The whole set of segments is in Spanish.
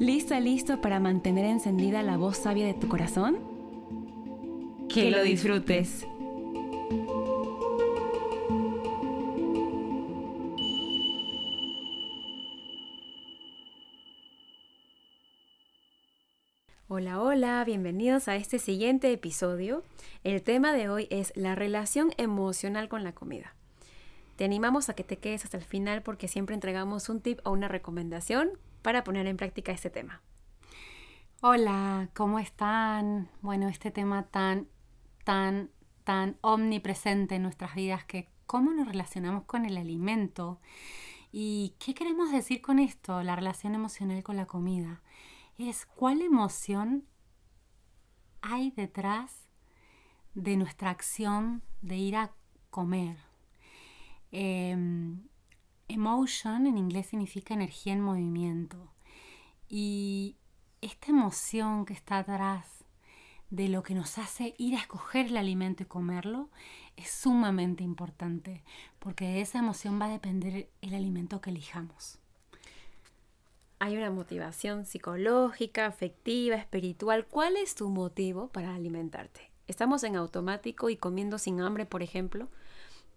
¿Lista, listo para mantener encendida la voz sabia de tu corazón? Que, lo disfrutes. Hola, hola, bienvenidos a este siguiente episodio. El tema de hoy es la relación emocional con la comida. Te animamos a que te quedes hasta el final porque siempre entregamos un tip o una recomendación para poner en práctica este tema. Hola, ¿cómo están? Bueno, este tema tan, tan, tan omnipresente en nuestras vidas que cómo nos relacionamos con el alimento y qué queremos decir con esto, la relación emocional con la comida es cuál emoción hay detrás de nuestra acción de ir a comer. Em, emotion en inglés significa energía en movimiento. Y esta emoción que está atrás de lo que nos hace ir a escoger el alimento y comerlo es sumamente importante, porque de esa emoción va a depender el alimento que elijamos hay una motivación psicológica, afectiva, espiritual. ¿Cuál es tu motivo para alimentarte? Estamos en automático y comiendo sin hambre, por ejemplo.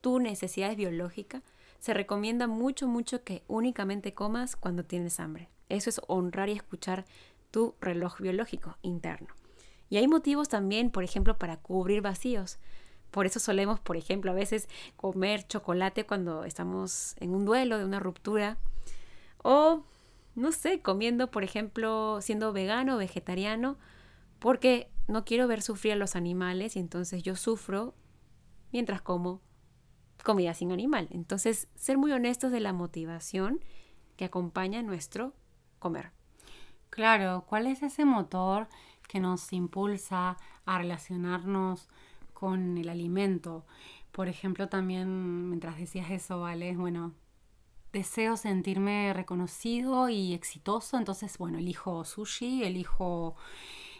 Tu necesidad es biológica. Se recomienda mucho, mucho que únicamente comas cuando tienes hambre. Eso es honrar y escuchar tu reloj biológico interno. Y hay motivos también, por ejemplo, para cubrir vacíos. Por eso solemos, por ejemplo, a veces comer chocolate cuando estamos en un duelo de una ruptura. O no sé, comiendo, por ejemplo, siendo vegano o vegetariano, porque no quiero ver sufrir a los animales y entonces yo sufro mientras como comida sin animal. Entonces, ser muy honestos de la motivación que acompaña nuestro comer. Claro, ¿cuál es ese motor que nos impulsa a relacionarnos con el alimento? Por ejemplo, también, mientras decías eso, ¿vale? Bueno, deseo sentirme reconocido y exitoso, entonces, bueno, elijo sushi, elijo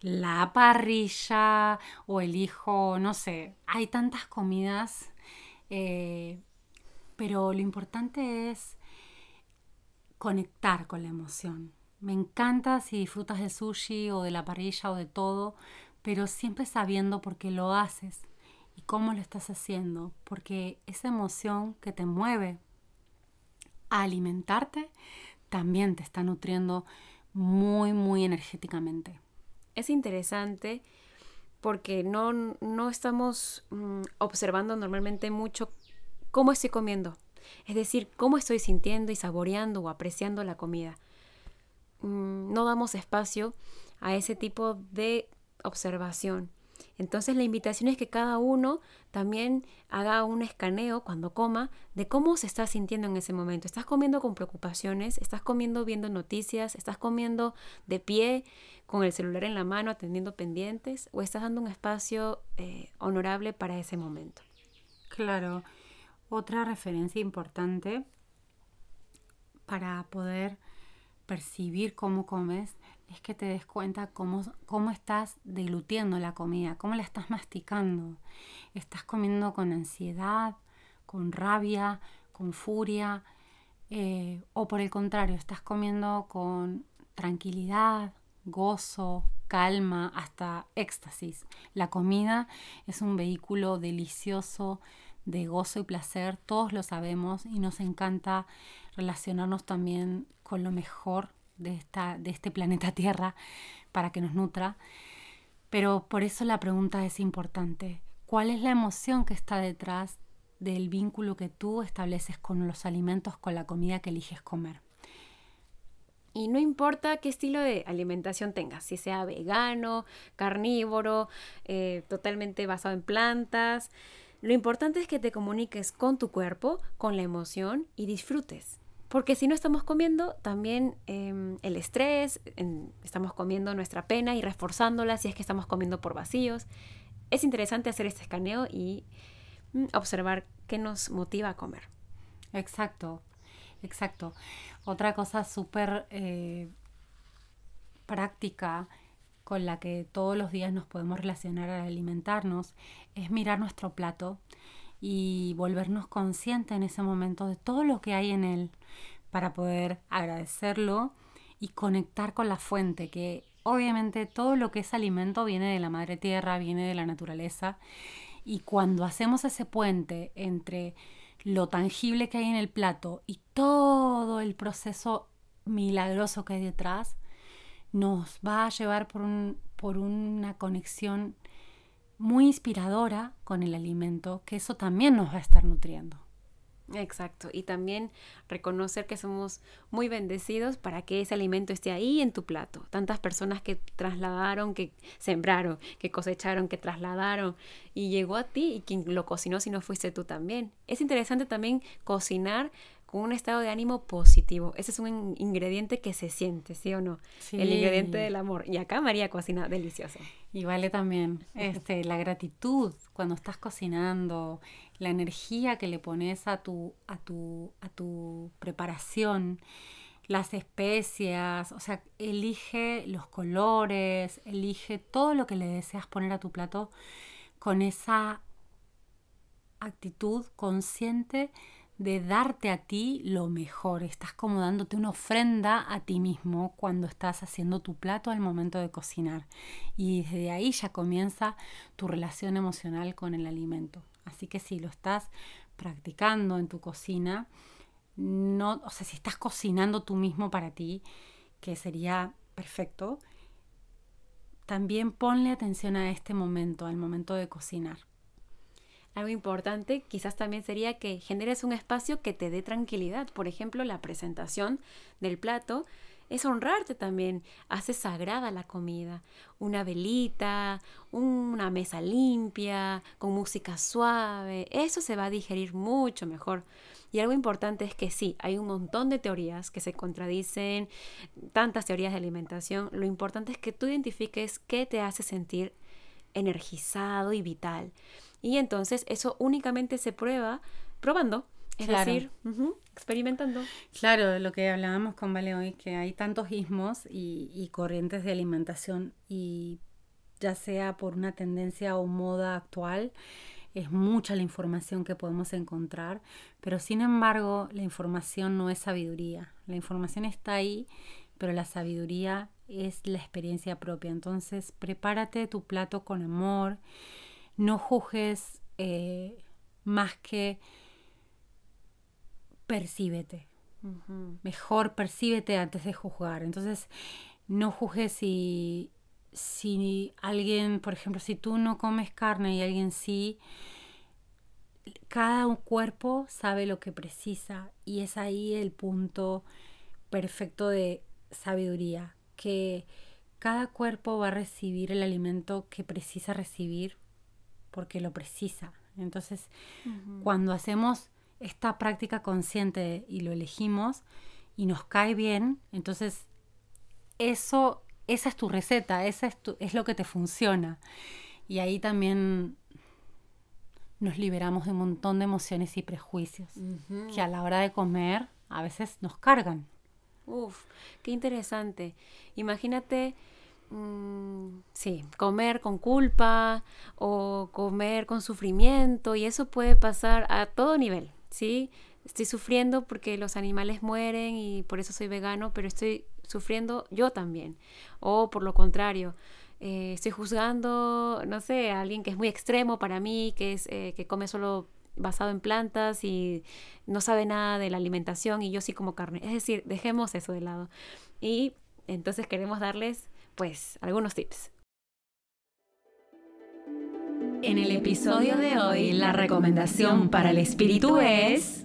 la parrilla o elijo, no sé, hay tantas comidas, eh, pero lo importante es conectar con la emoción. Me encanta si disfrutas del sushi o de la parrilla o de todo, pero siempre sabiendo por qué lo haces y cómo lo estás haciendo, porque esa emoción que te mueve alimentarte, también te está nutriendo muy, muy energéticamente. Es interesante porque no, no estamos mm, observando normalmente mucho cómo estoy comiendo. Es decir, cómo estoy sintiendo y saboreando o apreciando la comida. Mm, no damos espacio a ese tipo de observación. Entonces la invitación es que cada uno también haga un escaneo cuando coma de cómo se está sintiendo en ese momento. ¿Estás comiendo con preocupaciones? ¿Estás comiendo viendo noticias? ¿Estás comiendo de pie con el celular en la mano atendiendo pendientes? ¿O estás dando un espacio eh, honorable para ese momento? Claro. Otra referencia importante para poder percibir cómo comes es que te des cuenta cómo, cómo estás deglutiendo la comida, cómo la estás masticando. Estás comiendo con ansiedad, con rabia, con furia, eh, o por el contrario, estás comiendo con tranquilidad, gozo, calma, hasta éxtasis. La comida es un vehículo delicioso de gozo y placer, todos lo sabemos y nos encanta relacionarnos también con lo mejor de, esta, de este planeta Tierra para que nos nutra. Pero por eso la pregunta es importante. ¿Cuál es la emoción que está detrás del vínculo que tú estableces con los alimentos, con la comida que eliges comer? Y no importa qué estilo de alimentación tengas, si sea vegano, carnívoro, eh, totalmente basado en plantas. Lo importante es que te comuniques con tu cuerpo, con la emoción y disfrutes. Porque si no estamos comiendo, también em, el estrés, estamos comiendo nuestra pena y reforzándola si es que estamos comiendo por vacíos. Es interesante hacer este escaneo y mm, observar qué nos motiva a comer. Exacto, exacto. Otra cosa súper eh, práctica con la que todos los días nos podemos relacionar al alimentarnos es mirar nuestro plato y volvernos conscientes en ese momento de todo lo que hay en él para poder agradecerlo y conectar con la fuente, que obviamente todo lo que es alimento viene de la madre tierra, viene de la naturaleza, y cuando hacemos ese puente entre lo tangible que hay en el plato y todo el proceso milagroso que hay detrás, nos va a llevar por, un, por una conexión muy inspiradora con el alimento, que eso también nos va a estar nutriendo. Exacto, y también reconocer que somos muy bendecidos para que ese alimento esté ahí en tu plato. Tantas personas que trasladaron, que sembraron, que cosecharon, que trasladaron y llegó a ti y quien lo cocinó si no fuiste tú también. Es interesante también cocinar con un estado de ánimo positivo. Ese es un ingrediente que se siente, ¿sí o no? El ingrediente del amor. Y acá María cocina delicioso. Y vale también este, la gratitud cuando estás cocinando, la energía que le pones a tu, a tu, a tu preparación, las especias, o sea, elige los colores, elige todo lo que le deseas poner a tu plato con esa actitud consciente de darte a ti lo mejor. Estás como dándote una ofrenda a ti mismo cuando estás haciendo tu plato al momento de cocinar. Y desde ahí ya comienza tu relación emocional con el alimento. Así que si lo estás practicando en tu cocina, no, o sea, si estás cocinando tú mismo para ti, que sería perfecto, también ponle atención a este momento, al momento de cocinar. Algo importante quizás también sería que generes un espacio que te dé tranquilidad. Por ejemplo, la presentación del plato es honrarte también. Hace sagrada la comida. Una velita, una mesa limpia, con música suave. Eso se va a digerir mucho mejor. Y algo importante es que sí, hay un montón de teorías que se contradicen, tantas teorías de alimentación. Lo importante es que tú identifiques qué te hace sentir energizado y vital. Y entonces eso únicamente se prueba probando, es decir, experimentando. Claro, lo que hablábamos con Vale hoy, que hay tantos ismos y, corrientes de alimentación y ya sea por una tendencia o moda actual, es mucha la información que podemos encontrar, pero sin embargo la información no es sabiduría. La información está ahí, pero la sabiduría es la experiencia propia. Entonces, prepárate tu plato con amor no juzgues eh, más que percíbete. Mejor percíbete antes de juzgar. Entonces, no juzgues si, si alguien, por ejemplo, si tú no comes carne y alguien sí, cada cuerpo sabe lo que precisa y es ahí el punto perfecto de sabiduría, que cada cuerpo va a recibir el alimento que precisa recibir porque lo precisa. Entonces, cuando hacemos esta práctica consciente y lo elegimos y nos cae bien, entonces eso, esa es tu receta, esa es, es lo que te funciona. Y ahí también nos liberamos de un montón de emociones y prejuicios que a la hora de comer a veces nos cargan. Uf, qué interesante. Imagínate Mm, sí, comer con culpa o comer con sufrimiento y eso puede pasar a todo nivel, ¿sí? Estoy sufriendo porque los animales mueren y por eso soy vegano, pero estoy sufriendo yo también. O por lo contrario, eh, estoy juzgando, no sé, a alguien que es muy extremo para mí, que, es, eh, que come solo basado en plantas y no sabe nada de la alimentación y yo sí como carne. Es decir, dejemos eso de lado. Y entonces queremos darles pues algunos tips. En el episodio de hoy, la recomendación para el espíritu es...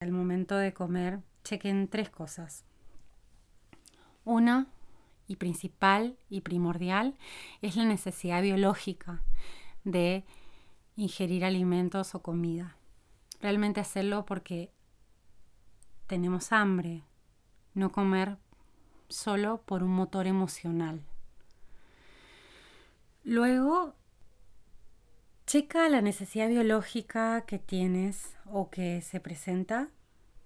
Al momento de comer, chequen tres cosas. Una, y principal y primordial es la necesidad biológica de ingerir alimentos o comida. Realmente hacerlo porque tenemos hambre, no comer solo por un motor emocional. Luego, checa la necesidad biológica que tienes o que se presenta,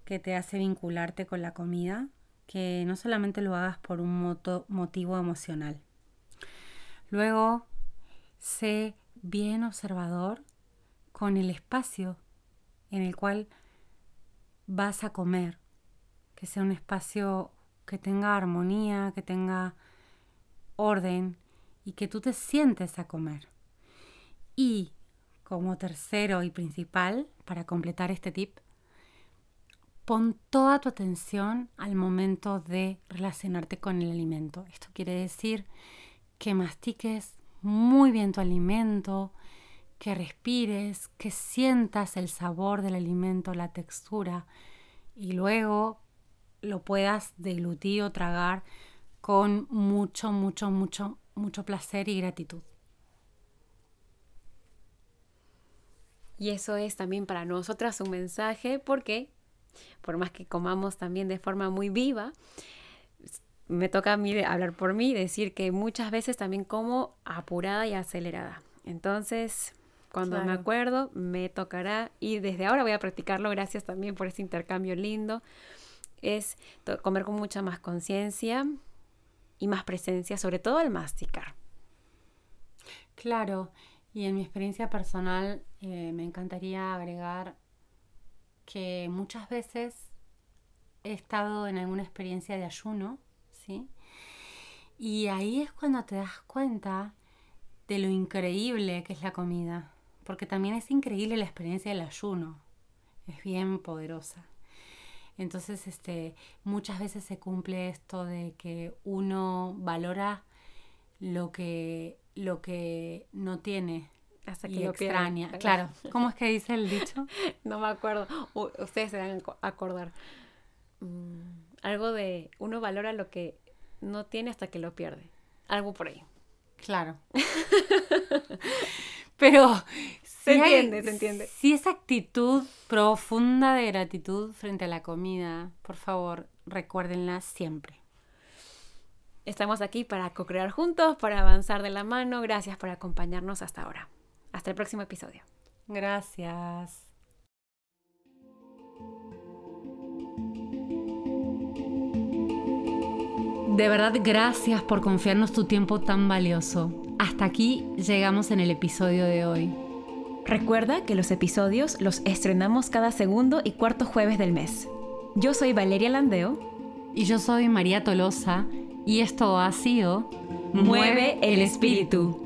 que te hace vincularte con la comida, que no solamente lo hagas por un motivo emocional. Luego, sé bien observador con el espacio en el cual vas a comer, que sea un espacio que tenga armonía, que tenga orden y que tú te sientes a comer. Y como tercero y principal, para completar este tip, pon toda tu atención al momento de relacionarte con el alimento. Esto quiere decir que mastiques muy bien tu alimento, que respires, que sientas el sabor del alimento, la textura y luego lo puedas deglutir o tragar con mucho, mucho, mucho, mucho placer y gratitud. Y eso es también para nosotras un mensaje porque, por más que comamos también de forma muy viva, me toca a mí hablar por mí, decir que muchas veces también como apurada y acelerada. Entonces, cuando me acuerdo, me tocará y desde ahora voy a practicarlo. Gracias también por este intercambio lindo es comer con mucha más conciencia y más presencia, sobre todo al masticar. Claro, y en mi experiencia personal eh, me encantaría agregar que muchas veces he estado en alguna experiencia de ayuno, ¿sí? Y ahí es cuando te das cuenta de lo increíble que es la comida, porque también es increíble la experiencia del ayuno, es bien poderosa. Entonces, este, muchas veces se cumple esto de que uno valora lo que, lo que no tiene. Hasta que lo extraña. Claro. ¿Cómo es que dice el dicho? no me acuerdo. ustedes se van a acordar. Mm, algo de uno valora lo que no tiene hasta que lo pierde. Algo por ahí. Claro. Pero se entiende, se entiende. Si esa actitud profunda de gratitud frente a la comida, por favor, recuérdenla siempre. Estamos aquí para co-crear juntos, para avanzar de la mano. Gracias por acompañarnos hasta ahora. Hasta el próximo episodio. Gracias. De verdad, gracias por confiarnos tu tiempo tan valioso. Hasta aquí llegamos en el episodio de hoy. Recuerda que los episodios los estrenamos cada segundo y cuarto jueves del mes. Yo soy Valeria Landeo. Y yo soy María Tolosa. Y esto ha sido Mueve el espíritu.